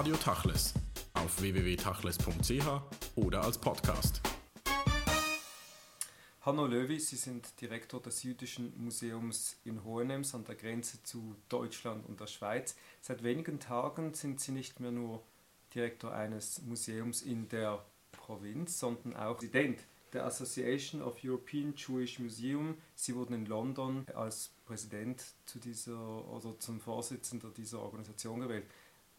Radio Tachles auf www.tachles.ch oder als Podcast. Hanno Löwy, Sie sind Direktor des Jüdischen Museums in Hohenems an der Grenze zu Deutschland und der Schweiz. Seit wenigen Tagen sind Sie nicht mehr nur Direktor eines Museums in der Provinz, sondern auch Präsident der Association of European Jewish Museum. Sie wurden in London als Präsident zu dieser oder zum Vorsitzender dieser Organisation gewählt.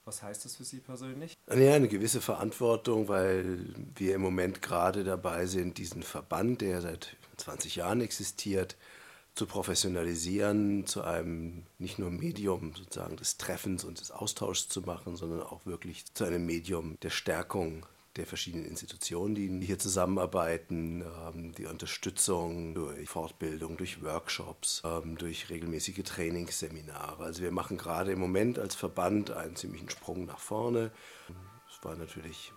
Was heißt das für Sie persönlich? Ja, eine gewisse Verantwortung, weil wir im Moment gerade dabei sind, diesen Verband, der seit 20 Jahren existiert, zu professionalisieren, zu einem nicht nur Medium sozusagen des Treffens und des Austauschs zu machen, sondern auch wirklich zu einem Medium der Stärkung der verschiedenen Institutionen, die hier zusammenarbeiten, ähm, die Unterstützung durch Fortbildung, durch Workshops, ähm, durch regelmäßige Trainingsseminare. Also wir machen gerade im Moment als Verband einen ziemlichen Sprung nach vorne. Es war natürlich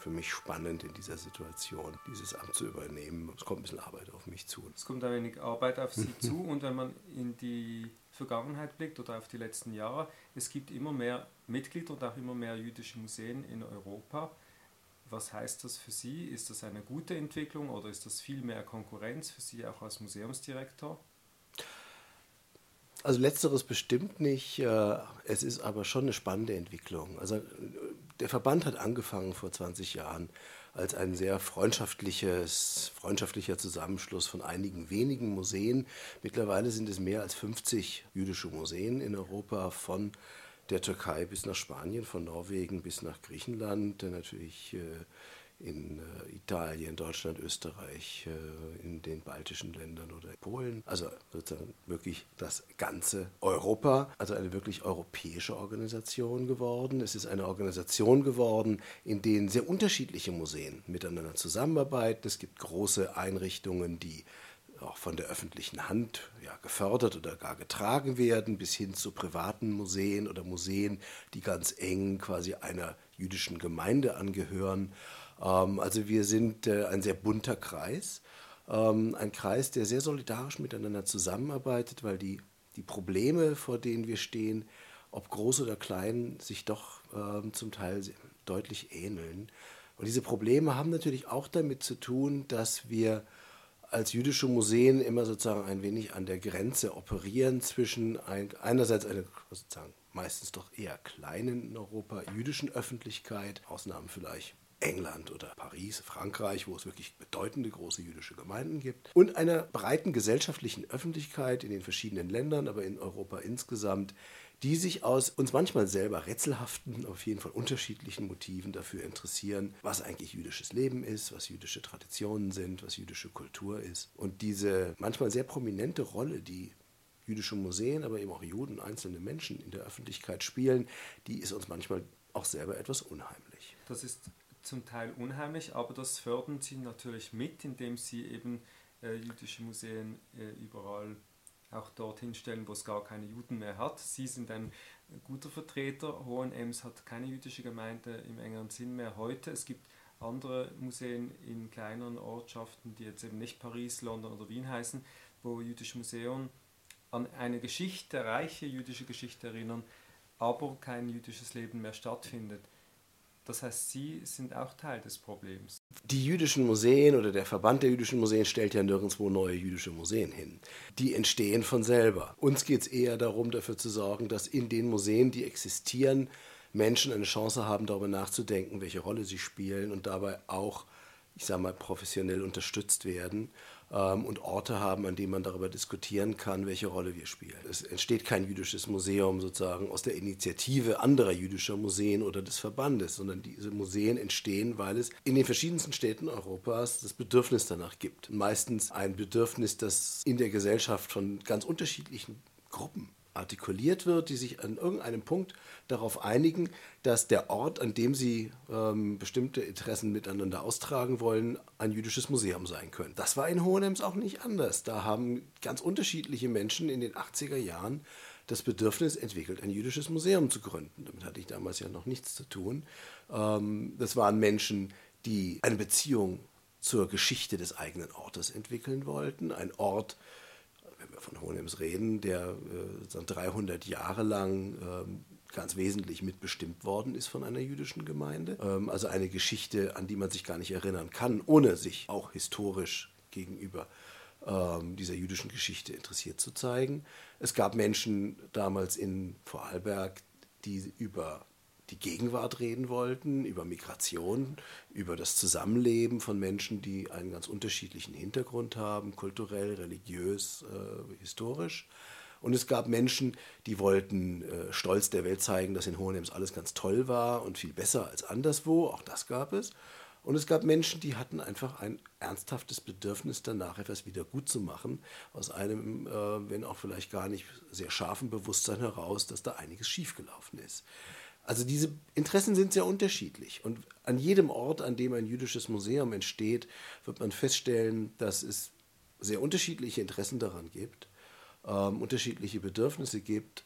für mich spannend in dieser Situation, dieses Amt zu übernehmen. Es kommt ein bisschen Arbeit auf mich zu. Es kommt ein wenig Arbeit auf Sie zu und wenn man in die Vergangenheit blickt oder auf die letzten Jahre, es gibt immer mehr Mitglieder und auch immer mehr jüdische Museen in Europa. Was heißt das für Sie? Ist das eine gute Entwicklung oder ist das viel mehr Konkurrenz für Sie auch als Museumsdirektor? Also letzteres bestimmt nicht. Äh, es ist aber schon eine spannende Entwicklung. Also der Verband hat angefangen vor 20 Jahren als ein sehr freundschaftliches, freundschaftlicher Zusammenschluss von einigen wenigen Museen. Mittlerweile sind es mehr als 50 jüdische Museen in Europa von der Türkei bis nach Spanien, von Norwegen bis nach Griechenland, natürlich äh, in äh, Italien, Deutschland, Österreich, äh, in den baltischen Ländern oder Polen. Also sozusagen wirklich das ganze Europa, also eine wirklich europäische Organisation geworden. Es ist eine Organisation geworden, in denen sehr unterschiedliche Museen miteinander zusammenarbeiten. Es gibt große Einrichtungen, die auch von der öffentlichen Hand ja, gefördert oder gar getragen werden, bis hin zu privaten Museen oder Museen, die ganz eng quasi einer jüdischen Gemeinde angehören. Ähm, also wir sind äh, ein sehr bunter Kreis, ähm, ein Kreis, der sehr solidarisch miteinander zusammenarbeitet, weil die, die Probleme, vor denen wir stehen, ob groß oder klein, sich doch ähm, zum Teil deutlich ähneln. Und diese Probleme haben natürlich auch damit zu tun, dass wir als jüdische Museen immer sozusagen ein wenig an der Grenze operieren zwischen ein, einerseits einer sozusagen meistens doch eher kleinen in Europa jüdischen Öffentlichkeit, Ausnahmen vielleicht England oder Paris, Frankreich, wo es wirklich bedeutende große jüdische Gemeinden gibt, und einer breiten gesellschaftlichen Öffentlichkeit in den verschiedenen Ländern, aber in Europa insgesamt, die sich aus uns manchmal selber rätselhaften, auf jeden Fall unterschiedlichen Motiven dafür interessieren, was eigentlich jüdisches Leben ist, was jüdische Traditionen sind, was jüdische Kultur ist. Und diese manchmal sehr prominente Rolle, die jüdische Museen, aber eben auch Juden, einzelne Menschen in der Öffentlichkeit spielen, die ist uns manchmal auch selber etwas unheimlich. Das ist zum Teil unheimlich, aber das fördern sie natürlich mit, indem sie eben äh, jüdische Museen äh, überall auch dorthin stellen, wo es gar keine Juden mehr hat. Sie sind ein guter Vertreter. Hohenems hat keine jüdische Gemeinde im engeren Sinn mehr heute. Es gibt andere Museen in kleineren Ortschaften, die jetzt eben nicht Paris, London oder Wien heißen, wo jüdische Museen an eine Geschichte, reiche jüdische Geschichte erinnern, aber kein jüdisches Leben mehr stattfindet. Das heißt, Sie sind auch Teil des Problems. Die jüdischen Museen oder der Verband der jüdischen Museen stellt ja nirgendwo neue jüdische Museen hin. Die entstehen von selber. Uns geht es eher darum, dafür zu sorgen, dass in den Museen, die existieren, Menschen eine Chance haben, darüber nachzudenken, welche Rolle sie spielen und dabei auch, ich sage mal, professionell unterstützt werden und Orte haben, an denen man darüber diskutieren kann, welche Rolle wir spielen. Es entsteht kein jüdisches Museum sozusagen aus der Initiative anderer jüdischer Museen oder des Verbandes, sondern diese Museen entstehen, weil es in den verschiedensten Städten Europas das Bedürfnis danach gibt. Meistens ein Bedürfnis, das in der Gesellschaft von ganz unterschiedlichen Gruppen artikuliert wird, die sich an irgendeinem Punkt darauf einigen, dass der Ort, an dem sie ähm, bestimmte Interessen miteinander austragen wollen, ein jüdisches Museum sein könnte. Das war in Hohenems auch nicht anders. Da haben ganz unterschiedliche Menschen in den 80er Jahren das Bedürfnis entwickelt, ein jüdisches Museum zu gründen. Damit hatte ich damals ja noch nichts zu tun. Ähm, das waren Menschen, die eine Beziehung zur Geschichte des eigenen Ortes entwickeln wollten. Ein Ort, wenn wir von Hohenems reden, der äh, 300 Jahre lang äh, ganz wesentlich mitbestimmt worden ist von einer jüdischen Gemeinde. Ähm, also eine Geschichte, an die man sich gar nicht erinnern kann, ohne sich auch historisch gegenüber ähm, dieser jüdischen Geschichte interessiert zu zeigen. Es gab Menschen damals in Vorarlberg, die über die Gegenwart reden wollten, über Migration, über das Zusammenleben von Menschen, die einen ganz unterschiedlichen Hintergrund haben, kulturell, religiös, äh, historisch. Und es gab Menschen, die wollten äh, stolz der Welt zeigen, dass in Hohenems alles ganz toll war und viel besser als anderswo. Auch das gab es. Und es gab Menschen, die hatten einfach ein ernsthaftes Bedürfnis danach, etwas wieder gut zu machen, aus einem, äh, wenn auch vielleicht gar nicht sehr scharfen Bewusstsein heraus, dass da einiges schiefgelaufen ist. Also diese Interessen sind sehr unterschiedlich. Und an jedem Ort, an dem ein jüdisches Museum entsteht, wird man feststellen, dass es sehr unterschiedliche Interessen daran gibt ähm, unterschiedliche Bedürfnisse gibt.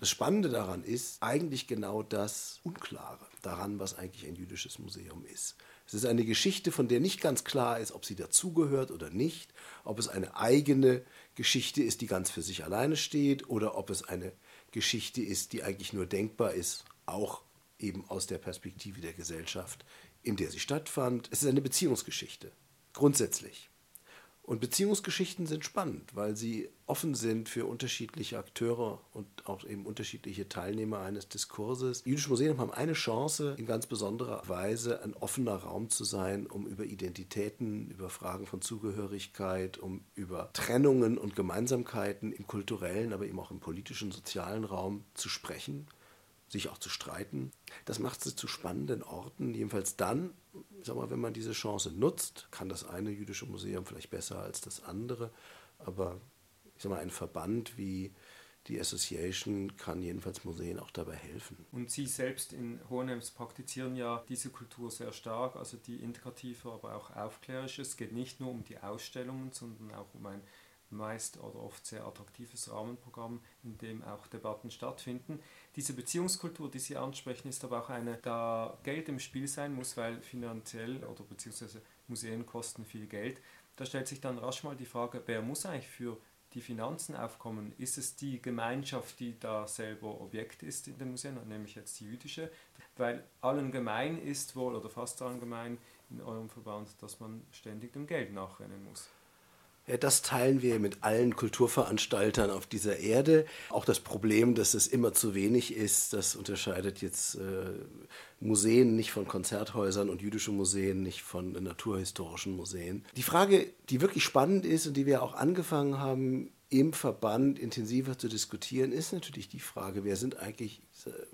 Das Spannende daran ist eigentlich genau das Unklare daran, was eigentlich ein jüdisches Museum ist. Es ist eine Geschichte, von der nicht ganz klar ist, ob sie dazugehört oder nicht, ob es eine eigene Geschichte ist, die ganz für sich alleine steht, oder ob es eine Geschichte ist, die eigentlich nur denkbar ist, auch eben aus der Perspektive der Gesellschaft, in der sie stattfand. Es ist eine Beziehungsgeschichte, grundsätzlich. Und Beziehungsgeschichten sind spannend, weil sie offen sind für unterschiedliche Akteure und auch eben unterschiedliche Teilnehmer eines Diskurses. Die jüdischen Museen haben eine Chance, in ganz besonderer Weise ein offener Raum zu sein, um über Identitäten, über Fragen von Zugehörigkeit, um über Trennungen und Gemeinsamkeiten im kulturellen, aber eben auch im politischen, sozialen Raum zu sprechen sich auch zu streiten. Das macht sie zu spannenden Orten, jedenfalls dann, sag mal, wenn man diese Chance nutzt, kann das eine jüdische Museum vielleicht besser als das andere, aber ich sag mal, ein Verband wie die Association kann jedenfalls Museen auch dabei helfen. Und Sie selbst in Hohenems praktizieren ja diese Kultur sehr stark, also die integrative, aber auch aufklärische. Es geht nicht nur um die Ausstellungen, sondern auch um ein meist oder oft sehr attraktives Rahmenprogramm, in dem auch Debatten stattfinden. Diese Beziehungskultur, die Sie ansprechen, ist aber auch eine, da Geld im Spiel sein muss, weil finanziell oder beziehungsweise Museen kosten viel Geld. Da stellt sich dann rasch mal die Frage, wer muss eigentlich für die Finanzen aufkommen? Ist es die Gemeinschaft, die da selber Objekt ist in den Museen, nämlich jetzt die jüdische? Weil allen gemein ist wohl, oder fast allen gemein in eurem Verband, dass man ständig dem Geld nachrennen muss. Das teilen wir mit allen Kulturveranstaltern auf dieser Erde. Auch das Problem, dass es immer zu wenig ist, das unterscheidet jetzt äh, Museen nicht von Konzerthäusern und jüdische Museen nicht von naturhistorischen Museen. Die Frage, die wirklich spannend ist und die wir auch angefangen haben, im Verband intensiver zu diskutieren, ist natürlich die Frage, wer sind eigentlich,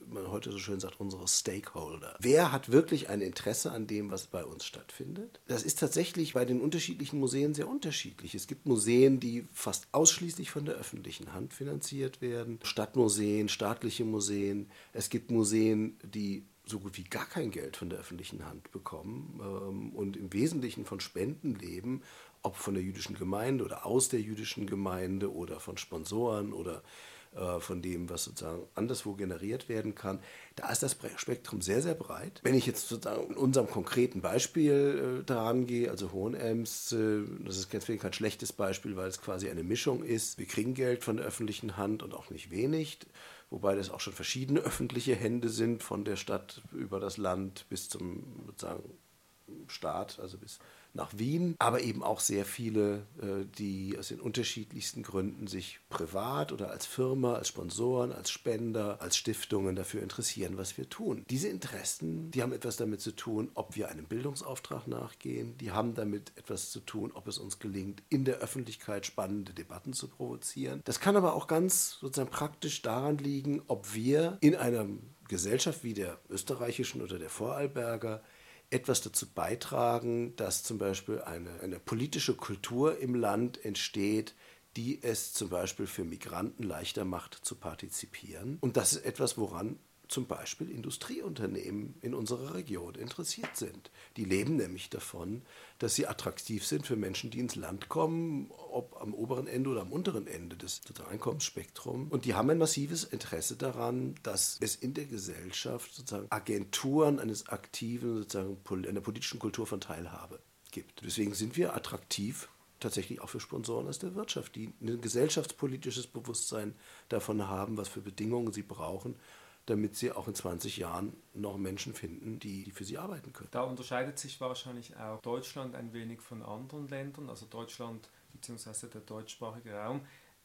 wie man heute so schön sagt, unsere Stakeholder? Wer hat wirklich ein Interesse an dem, was bei uns stattfindet? Das ist tatsächlich bei den unterschiedlichen Museen sehr unterschiedlich. Es gibt Museen, die fast ausschließlich von der öffentlichen Hand finanziert werden, Stadtmuseen, staatliche Museen. Es gibt Museen, die so gut wie gar kein Geld von der öffentlichen Hand bekommen ähm, und im Wesentlichen von Spenden leben ob von der jüdischen Gemeinde oder aus der jüdischen Gemeinde oder von Sponsoren oder äh, von dem, was sozusagen anderswo generiert werden kann. Da ist das Spektrum sehr, sehr breit. Wenn ich jetzt sozusagen in unserem konkreten Beispiel äh, daran gehe, also Hohenems, äh, das ist deswegen kein schlechtes Beispiel, weil es quasi eine Mischung ist. Wir kriegen Geld von der öffentlichen Hand und auch nicht wenig wobei das auch schon verschiedene öffentliche Hände sind, von der Stadt über das Land bis zum sozusagen Staat, also bis nach Wien, aber eben auch sehr viele, äh, die aus den unterschiedlichsten Gründen sich privat oder als Firma, als Sponsoren, als Spender, als Stiftungen dafür interessieren, was wir tun. Diese Interessen, die haben etwas damit zu tun, ob wir einem Bildungsauftrag nachgehen, die haben damit etwas zu tun, ob es uns gelingt, in der Öffentlichkeit spannende Debatten zu provozieren. Das kann aber auch ganz sozusagen praktisch daran liegen, ob wir in einer Gesellschaft wie der österreichischen oder der Vorarlberger etwas dazu beitragen, dass zum Beispiel eine, eine politische Kultur im Land entsteht, die es zum Beispiel für Migranten leichter macht zu partizipieren. Und das ist etwas, woran zum Beispiel Industrieunternehmen in unserer Region interessiert sind. Die leben nämlich davon, dass sie attraktiv sind für Menschen, die ins Land kommen, ob am oberen Ende oder am unteren Ende des Einkommensspektrums. Und die haben ein massives Interesse daran, dass es in der Gesellschaft sozusagen Agenturen eines aktiven, sozusagen einer politischen Kultur von Teilhabe gibt. Deswegen sind wir attraktiv tatsächlich auch für Sponsoren aus der Wirtschaft, die ein gesellschaftspolitisches Bewusstsein davon haben, was für Bedingungen sie brauchen, damit sie auch in 20 Jahren noch Menschen finden, die, für sie arbeiten können. Da unterscheidet sich wahrscheinlich auch Deutschland ein wenig von anderen Ländern, also Deutschland bzw. der deutschsprachige Raum,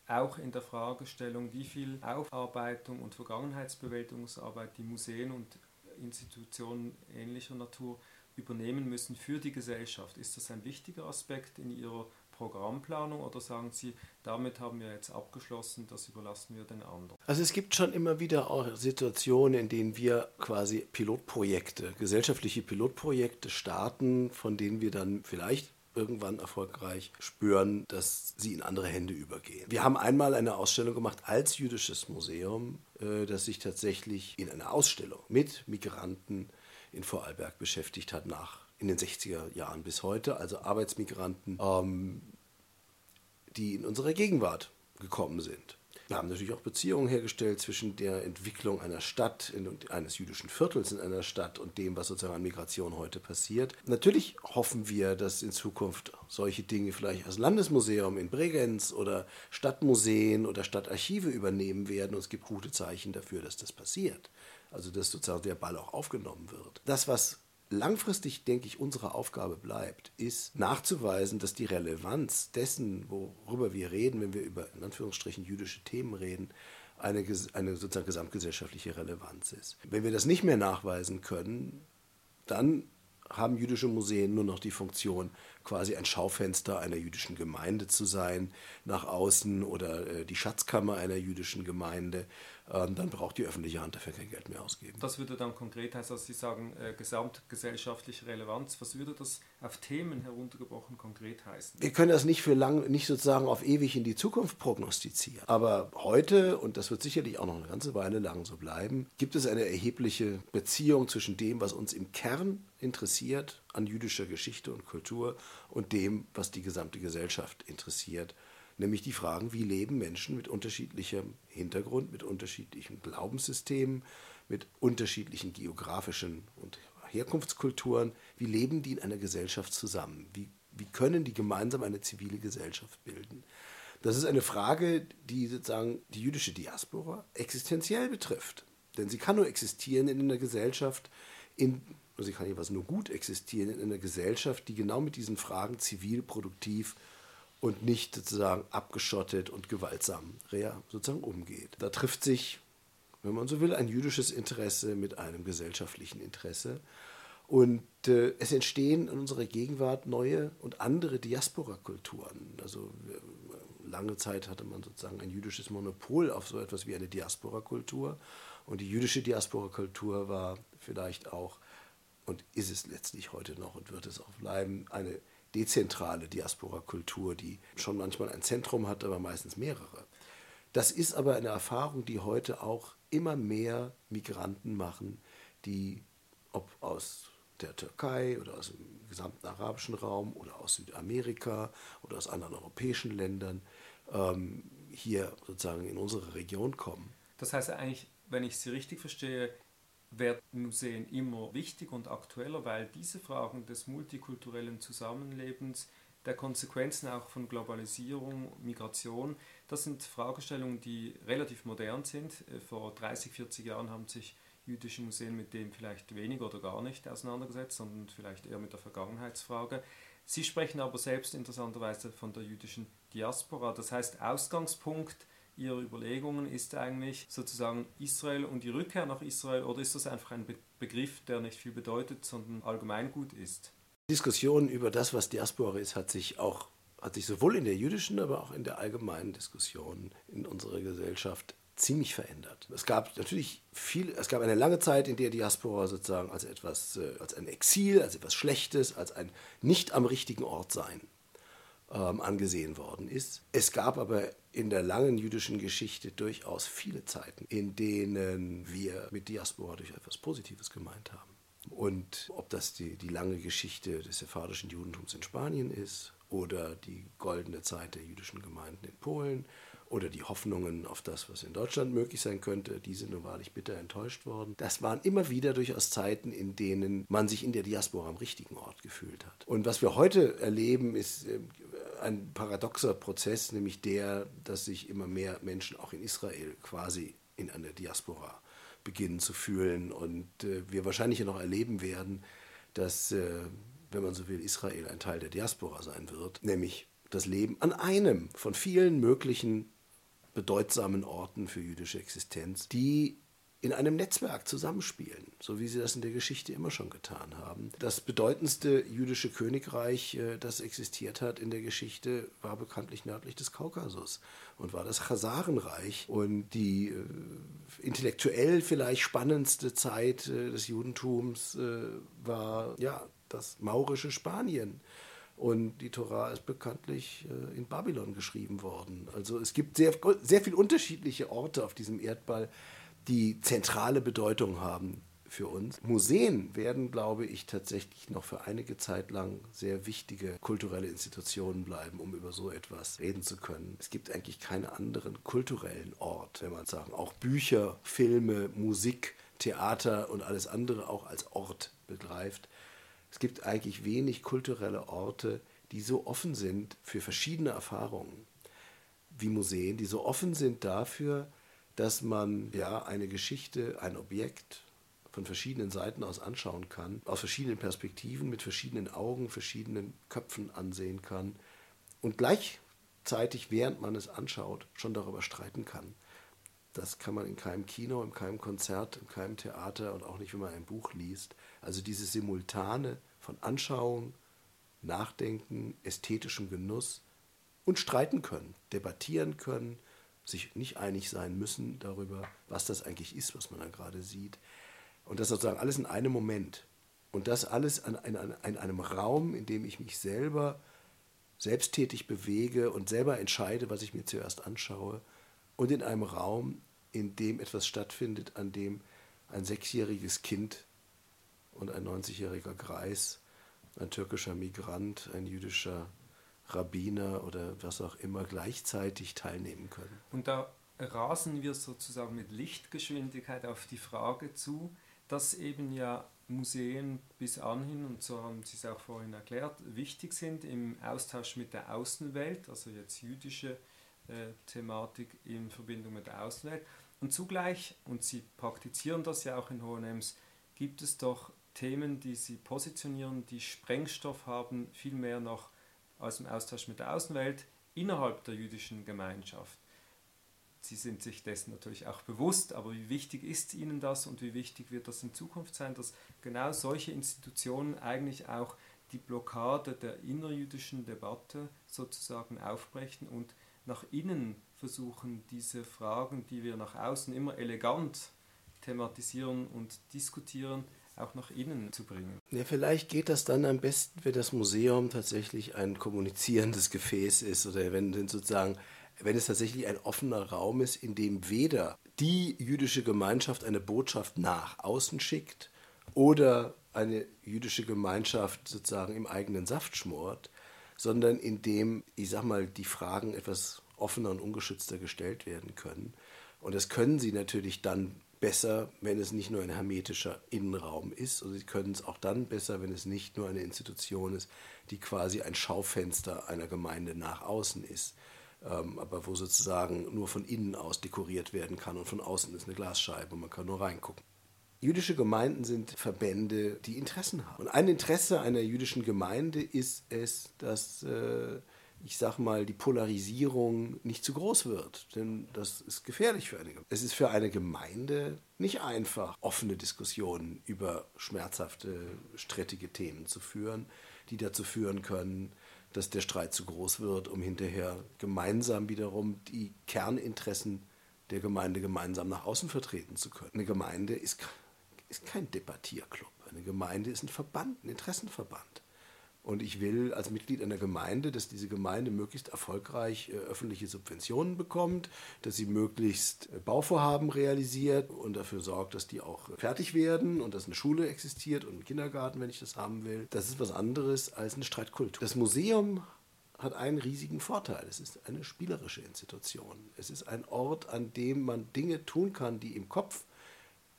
auch in der Fragestellung, wie viel Aufarbeitung und Vergangenheitsbewältigungsarbeit die Museen und Institutionen ähnlicher Natur übernehmen müssen für die Gesellschaft. Ist das ein wichtiger Aspekt in Ihrer Programmplanung oder sagen Sie, damit haben wir jetzt abgeschlossen, das überlassen wir den anderen? Also es gibt schon immer wieder auch Situationen, in denen wir quasi Pilotprojekte, gesellschaftliche Pilotprojekte starten, von denen wir dann vielleicht irgendwann erfolgreich spüren, dass sie in andere Hände übergehen. Wir haben einmal eine Ausstellung gemacht als jüdisches Museum, äh, das sich tatsächlich in einer Ausstellung mit Migranten in Vorarlberg beschäftigt hat nach in den 60er Jahren bis heute, also Arbeitsmigranten, ähm, die in unsere Gegenwart gekommen sind. Wir haben natürlich auch Beziehungen hergestellt zwischen der Entwicklung einer Stadt, eines jüdischen Viertels in einer Stadt und dem, was sozusagen an Migration heute passiert. Natürlich hoffen wir, dass in Zukunft solche Dinge vielleicht als Landesmuseum in Bregenz oder Stadtmuseen oder Stadtarchive übernehmen werden. Und es gibt gute Zeichen dafür, dass das passiert. Also dass sozusagen der Ball auch aufgenommen wird. Das, was langfristig, denke ich, unsere Aufgabe bleibt, ist nachzuweisen, dass die Relevanz dessen, worüber wir reden, wenn wir über in Anführungsstrichen jüdische Themen reden, eine, eine sozusagen gesamtgesellschaftliche Relevanz ist. Wenn wir das nicht mehr nachweisen können, dann haben jüdische Museen nur noch die Funktion, quasi ein Schaufenster einer jüdischen Gemeinde zu sein, nach außen oder äh, die Schatzkammer einer jüdischen Gemeinde dann braucht die öffentliche Hand dafür kein Geld mehr ausgeben. Das würde dann konkret heißen, dass Sie sagen, äh, gesamtgesellschaftliche Relevanz. Was würde das auf Themen heruntergebrochen konkret heißen? Wir können das nicht für lang, nicht sozusagen auf ewig in die Zukunft prognostizieren. Aber heute, und das wird sicherlich auch noch eine ganze Weile lang so bleiben, gibt es eine erhebliche Beziehung zwischen dem, was uns im Kern interessiert an jüdischer Geschichte und Kultur und dem, was die gesamte Gesellschaft interessiert nämlich die Fragen, wie leben Menschen mit unterschiedlichem Hintergrund, mit unterschiedlichen Glaubenssystemen, mit unterschiedlichen geografischen und Herkunftskulturen, wie leben die in einer Gesellschaft zusammen? Wie, wie können die gemeinsam eine zivile Gesellschaft bilden? Das ist eine Frage, die sozusagen die jüdische Diaspora existenziell betrifft. Denn sie kann nur existieren in einer Gesellschaft, in, also sie kann jeweils nur gut existieren in einer Gesellschaft, die genau mit diesen Fragen zivil, produktiv und nicht sozusagen abgeschottet und gewaltsam sozusagen umgeht. Da trifft sich, wenn man so will, ein jüdisches Interesse mit einem gesellschaftlichen Interesse. Und äh, es entstehen in unserer Gegenwart neue und andere Diaspora-Kulturen. Also lange Zeit hatte man sozusagen ein jüdisches Monopol auf so etwas wie eine Diaspora-Kultur. Und die jüdische Diaspora-Kultur war vielleicht auch und ist es letztlich heute noch und wird es auch bleiben, eine dezentrale Diaspora-Kultur, die schon manchmal ein Zentrum hat, aber meistens mehrere. Das ist aber eine Erfahrung, die heute auch immer mehr Migranten machen, die, ob aus der Türkei oder aus dem gesamten arabischen Raum oder aus Südamerika oder aus anderen europäischen Ländern, ähm, hier sozusagen in unsere Region kommen. Das heißt eigentlich, wenn ich Sie richtig verstehe, werden Museen immer wichtiger und aktueller, weil diese Fragen des multikulturellen Zusammenlebens, der Konsequenzen auch von Globalisierung, Migration, das sind Fragestellungen, die relativ modern sind. Äh, vor 30, 40 Jahren haben sich jüdische Museen mit dem vielleicht weniger oder gar nicht auseinandergesetzt, sondern vielleicht eher mit der Vergangenheitsfrage. Sie sprechen aber selbst interessanterweise von der jüdischen Diaspora. Das heißt, Ausgangspunkt Ihrer Überlegungen ist eigentlich sozusagen Israel und die Rückkehr nach Israel oder ist das einfach ein Be Begriff, der nicht viel bedeutet, sondern allgemeingut ist? Diskussion über das, was Diaspora ist, hat sich auch hat sich sowohl in der jüdischen, aber auch in der allgemeinen Diskussion in unserer Gesellschaft ziemlich verändert. Es gab natürlich viel, es gab eine lange Zeit, in der Diaspora sozusagen als etwas, äh, als ein Exil, als etwas Schlechtes, als ein nicht am richtigen Ort sein ähm, angesehen worden ist. Es gab aber in der langen jüdischen Geschichte durchaus viele Zeiten, in denen wir mit Diaspora durch etwas Positives gemeint haben. Und ob das die, die lange Geschichte des sephardischen Judentums in Spanien ist oder die goldene Zeit der jüdischen Gemeinden in Polen oder die Hoffnungen auf das, was in Deutschland möglich sein könnte, die sind nun wahrlich bitter enttäuscht worden. Das waren immer wieder durchaus Zeiten, in denen man sich in der Diaspora am richtigen Ort gefühlt hat. Und was wir heute erleben, ist äh, ein paradoxer Prozess, nämlich der, dass sich immer mehr Menschen auch in Israel quasi in einer Diaspora beginnen zu fühlen. Und äh, wir wahrscheinlich noch erleben werden, dass, äh, wenn man so will, Israel ein Teil der Diaspora sein wird, nämlich das Leben an einem von vielen möglichen bedeutsamen Orten für jüdische Existenz, die in einem Netzwerk zusammenspielen, so wie sie das in der Geschichte immer schon getan haben. Das bedeutendste jüdische Königreich, äh, das existiert hat in der Geschichte, war bekanntlich nördlich des Kaukasus und war das Chasarenreich. Und die äh, intellektuell vielleicht spannendste Zeit äh, des Judentums war ja das maurische Spanien. Und die Tora ist bekanntlich in Babylon geschrieben worden. Also es gibt sehr, sehr viele unterschiedliche Orte auf diesem Erdball, die zentrale Bedeutung haben für uns. Museen werden, glaube ich, tatsächlich noch für einige Zeit lang sehr wichtige kulturelle Institutionen bleiben, um über so etwas reden zu können. Es gibt eigentlich keinen anderen kulturellen Ort, wenn man sagen, auch Bücher, Filme, Musik, Theater und alles andere auch als Ort begreift. Es gibt eigentlich wenig kulturelle Orte, die so offen sind für verschiedene Erfahrungen wie Museen, die so offen sind dafür, dass man ja eine Geschichte, ein Objekt von verschiedenen Seiten aus anschauen kann, aus verschiedenen Perspektiven, mit verschiedenen Augen, verschiedenen Köpfen ansehen kann und gleichzeitig, während man es anschaut, schon darüber streiten kann. Das kann man in keinem Kino, in keinem Konzert, in keinem Theater und auch nicht, wenn man ein Buch liest. Also dieses Simultane von Anschauung, Nachdenken, ästhetischem Genuss und streiten können, debattieren können, sich nicht einig sein müssen darüber, was das eigentlich ist, was man da gerade sieht. Und das sozusagen alles in einem Moment. Und das alles in, in, in einem Raum, in dem ich mich selber selbsttätig bewege und selber entscheide, was ich mir zuerst anschaue. Und in einem Raum, in dem etwas stattfindet, an dem ein sechsjähriges Kind und ein 90-jähriger Greis, ein türkischer Migrant, ein jüdischer Rabbiner oder was auch immer gleichzeitig teilnehmen können. Und da rasen wir sozusagen mit Lichtgeschwindigkeit auf die Frage zu, dass eben ja Museen bis anhin, und so haben Sie es auch vorhin erklärt, wichtig sind im Austausch mit der Außenwelt, also jetzt jüdische äh, Thematik in Verbindung mit der Außenwelt. Und zugleich, und Sie praktizieren das ja auch in Hohenems, gibt es doch Themen, die Sie positionieren, die Sprengstoff haben, vielmehr noch aus dem Austausch mit der Außenwelt innerhalb der jüdischen Gemeinschaft. Sie sind sich dessen natürlich auch bewusst, aber wie wichtig ist Ihnen das und wie wichtig wird das in Zukunft sein, dass genau solche Institutionen eigentlich auch die Blockade der innerjüdischen Debatte sozusagen aufbrechen und nach innen versuchen, diese Fragen, die wir nach außen immer elegant thematisieren und diskutieren, auch nach innen zu bringen. Ja, vielleicht geht das dann am besten, wenn das Museum tatsächlich ein kommunizierendes Gefäß ist oder wenn sozusagen, wenn es tatsächlich ein offener Raum ist, in dem weder die jüdische Gemeinschaft eine Botschaft nach außen schickt oder eine jüdische Gemeinschaft sozusagen im eigenen Saft schmort, sondern in dem, ich sag mal, die Fragen etwas offener und ungeschützter gestellt werden können. Und das können sie natürlich dann besser, wenn es nicht nur ein hermetischer Innenraum ist. Und sie können es auch dann besser, wenn es nicht nur eine Institution ist, die quasi ein Schaufenster einer Gemeinde nach außen ist, ähm, aber wo sozusagen nur von innen aus dekoriert werden kann und von außen ist eine Glasscheibe und man kann nur reingucken. Jüdische Gemeinden sind Verbände, die Interessen haben. Und ein Interesse einer jüdischen Gemeinde ist es, dass äh, ich sag mal, die Polarisierung nicht zu groß wird. Denn das ist gefährlich für eine Gemeinde. Es ist für eine Gemeinde nicht einfach, offene Diskussionen über schmerzhafte, strittige Themen zu führen, die dazu führen können, dass der Streit zu groß wird, um hinterher gemeinsam wiederum die Kerninteressen der Gemeinde gemeinsam nach außen vertreten zu können. Eine Gemeinde ist, ist kein Debattierclub. Eine Gemeinde ist ein Verband, ein Interessenverband. Und ich will als Mitglied einer Gemeinde, dass diese Gemeinde möglichst erfolgreich äh, öffentliche Subventionen bekommt, dass sie möglichst äh, Bauvorhaben realisiert und dafür sorgt, dass die auch fertig werden und dass eine Schule existiert und ein Kindergarten, wenn ich das haben will. Das ist was anderes als eine Streitkultur. Das Museum hat einen riesigen Vorteil. Es ist eine spielerische Institution. Es ist ein Ort, an dem man Dinge tun kann, die im Kopf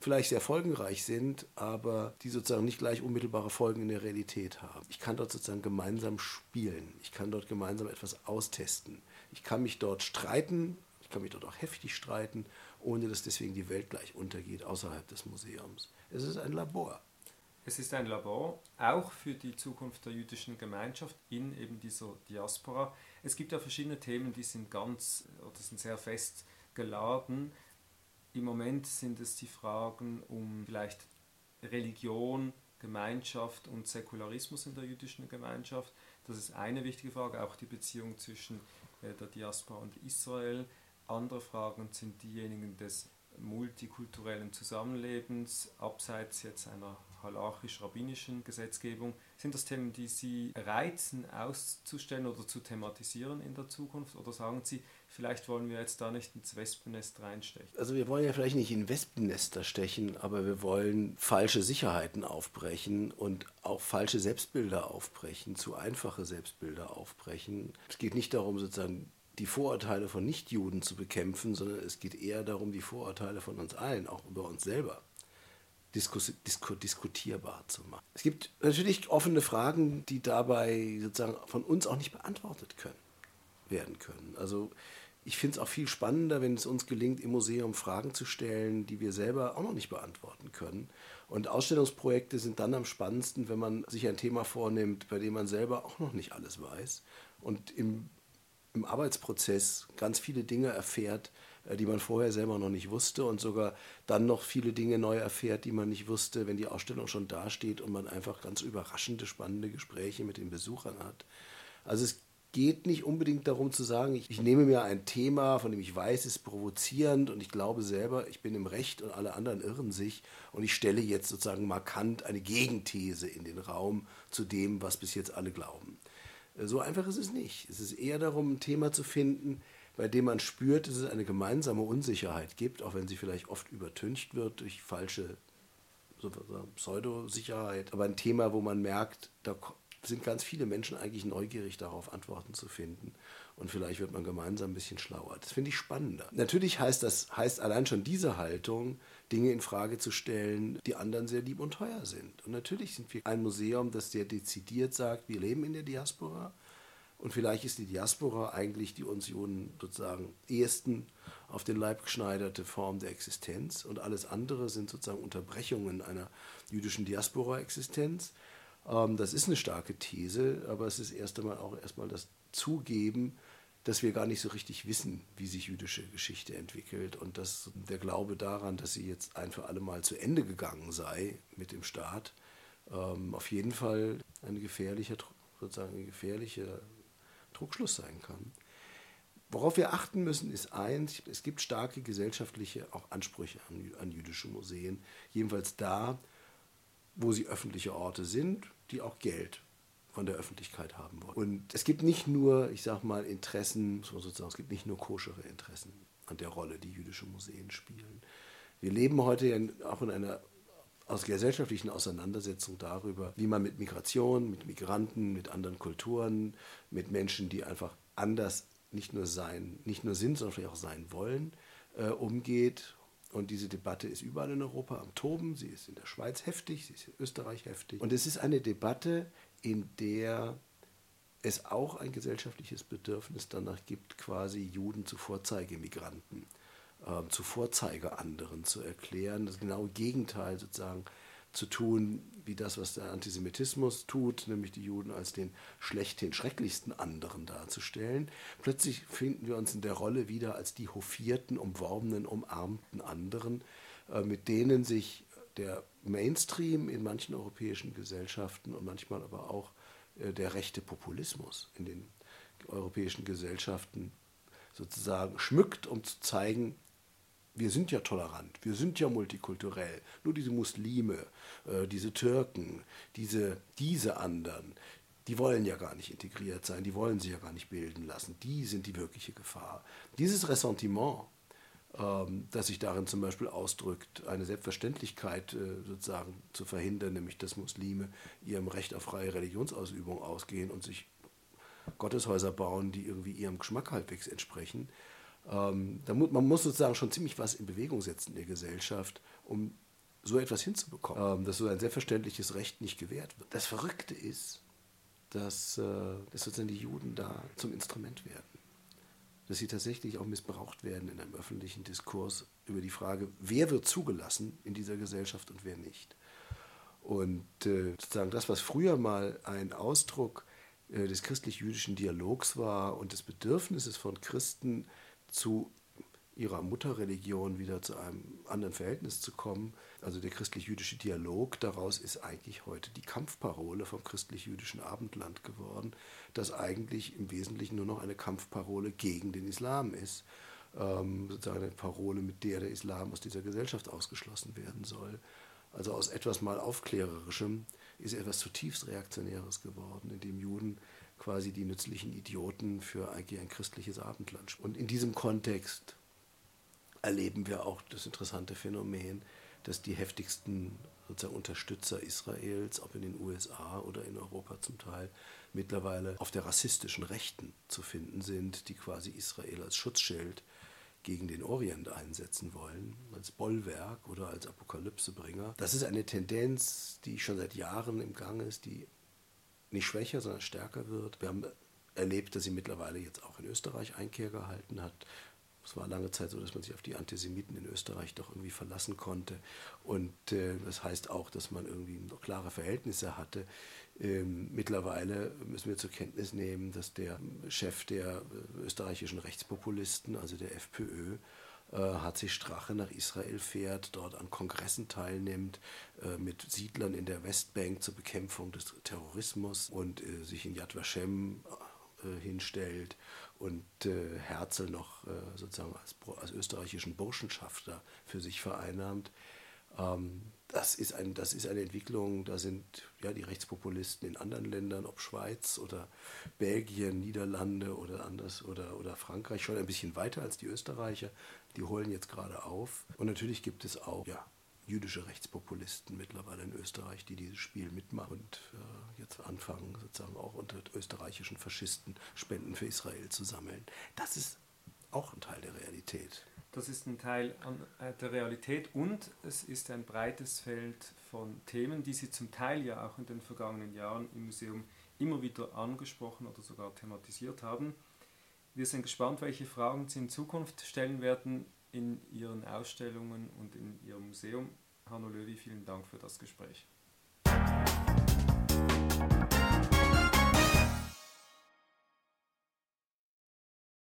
vielleicht sehr folgenreich sind, aber die sozusagen nicht gleich unmittelbare Folgen in der Realität haben. Ich kann dort sozusagen gemeinsam spielen. Ich kann dort gemeinsam etwas austesten. Ich kann mich dort streiten. Ich kann mich dort auch heftig streiten ohne dass deswegen die Welt gleich untergeht außerhalb des Museums. Es ist ein Labor. Es ist ein Labor, auch für die Zukunft der jüdischen Gemeinschaft in eben dieser Diaspora. Es gibt ja verschiedene Themen, die sind ganz oder sind sehr fest geladen. Im Moment sind es die Fragen um vielleicht Religion, Gemeinschaft und Säkularismus in der jüdischen Gemeinschaft. Das ist eine wichtige Frage, auch die Beziehung zwischen äh, der Diaspora und Israel. Andere Fragen sind diejenigen des multikulturellen Zusammenlebens, abseits jetzt einer halachisch-rabbinischen Gesetzgebung. Sind das Themen, die Sie reizen, auszustellen oder zu thematisieren in der Zukunft? Oder sagen Sie, vielleicht wollen wir jetzt da nicht ins Wespennest reinstechen? Also wir wollen ja vielleicht nicht in Wespennester stechen, aber wir wollen falsche Sicherheiten aufbrechen und auch falsche Selbstbilder aufbrechen, zu einfache Selbstbilder aufbrechen. Es geht nicht darum, sozusagen die Vorurteile von Nichtjuden zu bekämpfen, sondern es geht eher darum, die Vorurteile von uns allen, auch über uns selber, diskus disku diskutierbar zu machen. Es gibt natürlich offene Fragen, die dabei sozusagen von uns auch nicht beantwortet können, werden können. Also ich finde es auch viel spannender, wenn es uns gelingt, im Museum Fragen zu stellen, die wir selber auch noch nicht beantworten können. Und Ausstellungsprojekte sind dann am spannendsten, wenn man sich ein Thema vornimmt, bei dem man selber auch noch nicht alles weiß und im im Arbeitsprozess ganz viele Dinge erfährt, äh, die man vorher selber noch nicht wusste und sogar dann noch viele Dinge neu erfährt, die man nicht wusste, wenn die Ausstellung schon dasteht und man einfach ganz überraschende, spannende Gespräche mit den Besuchern hat. Also es geht nicht unbedingt darum zu sagen, ich, ich nehme mir ein Thema, von dem ich weiß, es ist provozierend und ich glaube selber, ich bin im Recht und alle anderen irren sich und ich stelle jetzt sozusagen markant eine Gegenthese in den Raum zu dem, was bis jetzt alle glauben. So einfach ist es nicht. Es ist eher darum, ein Thema zu finden, bei dem man spürt, dass es eine gemeinsame Unsicherheit gibt, auch wenn sie vielleicht oft übertüncht wird durch falsche Pseudosicherheit. Aber ein Thema, wo man merkt, da sind ganz viele Menschen eigentlich neugierig darauf, Antworten zu finden. Und vielleicht wird man gemeinsam ein bisschen schlauer. Das finde ich spannender. Natürlich heißt das, heißt allein schon diese Haltung, Dinge in Frage zu stellen, die anderen sehr lieb und teuer sind. Und natürlich sind wir ein Museum, das sehr dezidiert sagt, wir leben in der Diaspora. Und vielleicht ist die Diaspora eigentlich die uns Juden sozusagen ehesten auf den Leib geschneiderte Form der Existenz. Und alles andere sind sozusagen Unterbrechungen einer jüdischen Diaspora-Existenz. Ähm, das ist eine starke These, aber es ist erst einmal auch erstmal das Zugeben, dass wir gar nicht so richtig wissen, wie sich jüdische Geschichte entwickelt und dass der Glaube daran, dass sie jetzt ein für alle Mal zu Ende gegangen sei mit dem Staat, ähm, auf jeden Fall ein gefährlicher, sozusagen ein gefährlicher Druckschluss sein kann. Worauf wir achten müssen, ist eins, es gibt starke gesellschaftliche auch Ansprüche an, an jüdische Museen, jedenfalls da, wo sie öffentliche Orte sind, die auch Geld von der Öffentlichkeit haben wollen. Und es gibt nicht nur, ich sag mal, Interessen, sozusagen, es gibt nicht nur koschere Interessen an der Rolle, die jüdische Museen spielen. Wir leben heute ja auch in einer aus gesellschaftlichen Auseinandersetzung darüber, wie man mit Migration, mit Migranten, mit anderen Kulturen, mit Menschen, die einfach anders nicht nur sein, nicht nur sind, sondern vielleicht auch sein wollen, äh, umgeht. Und diese Debatte ist überall in Europa am Toben. Sie ist in der Schweiz heftig, sie ist in Österreich heftig. Und es ist eine Debatte, in der es auch ein gesellschaftliches Bedürfnis danach gibt, quasi Juden zu Vorzeigemigranten, äh, zu Vorzeigeanderen zu erklären, das genaue Gegenteil sozusagen zu tun, wie das, was der Antisemitismus tut, nämlich die Juden als den schlechthin schrecklichsten anderen darzustellen. Plötzlich finden wir uns in der Rolle wieder als die hofierten, umworbenen, umarmten anderen, äh, mit denen sich der Mainstream in manchen europäischen Gesellschaften und manchmal aber auch äh, der rechte Populismus in den europäischen Gesellschaften sozusagen schmückt, um zu zeigen, wir sind ja tolerant, wir sind ja multikulturell. Nur diese Muslime, äh, diese Türken, diese, diese anderen, die wollen ja gar nicht integriert sein, die wollen sich ja gar nicht bilden lassen. Die sind die wirkliche Gefahr. Dieses Ressentiment ähm, das sich darin zum Beispiel ausdrückt, eine Selbstverständlichkeit äh, sozusagen zu verhindern, nämlich dass Muslime ihrem Recht auf freie Religionsausübung ausgehen und sich Gotteshäuser bauen, die irgendwie ihrem Geschmack halbwegs entsprechen. Ähm, man muss sozusagen schon ziemlich was in Bewegung setzen in der Gesellschaft, um so etwas hinzubekommen, ähm, dass so ein selbstverständliches Recht nicht gewährt wird. Das Verrückte ist, dass, äh, dass sozusagen die Juden da zum Instrument werden dass sie tatsächlich auch missbraucht werden in einem öffentlichen Diskurs über die Frage, wer wird zugelassen in dieser Gesellschaft und wer nicht. Und äh, sozusagen das, was früher mal ein Ausdruck äh, des christlich-jüdischen Dialogs war und des Bedürfnisses von Christen zu ihrer Mutterreligion wieder zu einem anderen Verhältnis zu kommen. Also der christlich-jüdische Dialog daraus ist eigentlich heute die Kampfparole vom christlich-jüdischen Abendland geworden, das eigentlich im Wesentlichen nur noch eine Kampfparole gegen den Islam ist. Ähm, sozusagen eine Parole, mit der der Islam aus dieser Gesellschaft ausgeschlossen werden soll. Also aus etwas mal Aufklärerischem ist etwas zutiefst Reaktionäres geworden, in dem Juden quasi die nützlichen Idioten für eigentlich ein christliches Abendland. Und in diesem Kontext erleben wir auch das interessante Phänomen, dass die heftigsten sozusagen Unterstützer Israels, ob in den USA oder in Europa zum Teil, mittlerweile auf der rassistischen Rechten zu finden sind, die quasi Israel als Schutzschild gegen den Orient einsetzen wollen, als Bollwerk oder als Apokalypsebringer. Das ist eine Tendenz, die schon seit Jahren im Gang ist, die nicht schwächer, sondern stärker wird. Wir haben erlebt, dass sie mittlerweile jetzt auch in Österreich Einkehr gehalten hat. Es war lange Zeit so, dass man sich auf die Antisemiten in Österreich doch irgendwie verlassen konnte. Und äh, das heißt auch, dass man irgendwie klare Verhältnisse hatte. Ähm, mittlerweile müssen wir zur Kenntnis nehmen, dass der Chef der äh, österreichischen Rechtspopulisten, also der FPÖ, HC Strache nach Israel fährt, dort an Kongressen teilnimmt, äh, mit Siedlern in der Westbank zur Bekämpfung des Terrorismus und äh, sich in Yad Vashem äh, hinstellt und äh, Herzl noch äh, sozusagen als, als, österreichischen Burschenschafter für sich vereinnahmt. Ähm, das, ist ein, das ist eine Entwicklung, da sind ja die Rechtspopulisten in anderen Ländern, ob Schweiz oder Belgien, Niederlande oder anders oder, oder Frankreich schon ein bisschen weiter als die Österreicher. Die holen jetzt gerade auf. Und natürlich gibt es auch ja, jüdische Rechtspopulisten mittlerweile in Österreich, die dieses Spiel mitmachen und äh, jetzt anfangen, sozusagen auch unter österreichischen Faschisten Spenden für Israel zu sammeln. Das ist auch ein Teil der Realität. Das ist ein Teil äh, der Realität und es ist ein breites Feld von Themen, die Sie zum Teil ja auch in den vergangenen Jahren im Museum immer wieder angesprochen oder sogar thematisiert haben. Wir sind gespannt, welche Fragen Sie in Zukunft stellen werden in Ihren Ausstellungen und in Ihrem Museum. Hanno Löwy, vielen Dank für das Gespräch.